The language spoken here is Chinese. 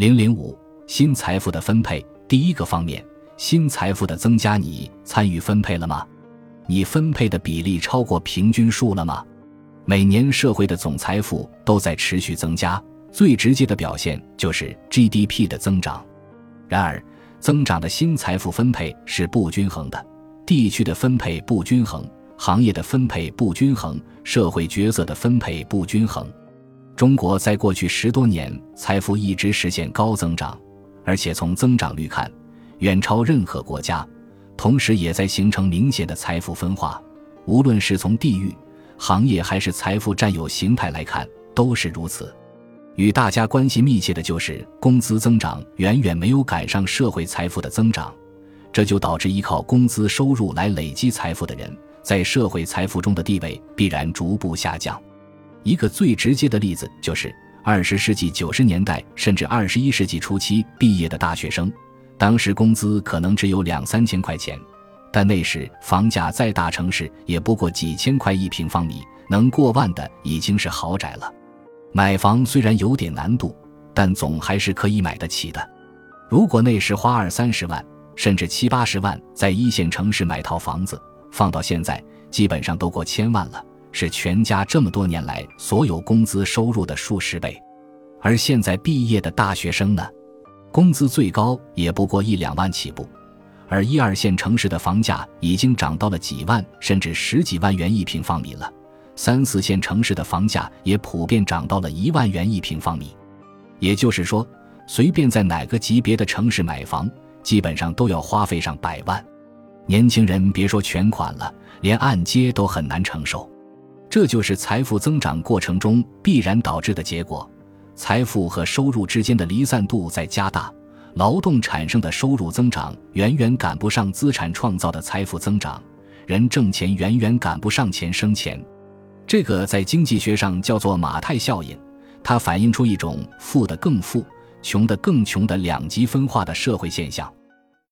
零零五新财富的分配，第一个方面，新财富的增加，你参与分配了吗？你分配的比例超过平均数了吗？每年社会的总财富都在持续增加，最直接的表现就是 GDP 的增长。然而，增长的新财富分配是不均衡的，地区的分配不均衡，行业的分配不均衡，社会角色的分配不均衡。中国在过去十多年财富一直实现高增长，而且从增长率看，远超任何国家。同时，也在形成明显的财富分化。无论是从地域、行业还是财富占有形态来看，都是如此。与大家关系密切的就是工资增长远远没有赶上社会财富的增长，这就导致依靠工资收入来累积财富的人，在社会财富中的地位必然逐步下降。一个最直接的例子就是二十世纪九十年代甚至二十一世纪初期毕业的大学生，当时工资可能只有两三千块钱，但那时房价在大城市也不过几千块一平方米，能过万的已经是豪宅了。买房虽然有点难度，但总还是可以买得起的。如果那时花二三十万，甚至七八十万在一线城市买套房子，放到现在基本上都过千万了。是全家这么多年来所有工资收入的数十倍，而现在毕业的大学生呢，工资最高也不过一两万起步，而一二线城市的房价已经涨到了几万甚至十几万元一平方米了，三四线城市的房价也普遍涨到了一万元一平方米，也就是说，随便在哪个级别的城市买房，基本上都要花费上百万，年轻人别说全款了，连按揭都很难承受。这就是财富增长过程中必然导致的结果，财富和收入之间的离散度在加大，劳动产生的收入增长远远赶不上资产创造的财富增长，人挣钱远远赶不上钱生钱，这个在经济学上叫做马太效应，它反映出一种富的更富、穷的更穷的两极分化的社会现象。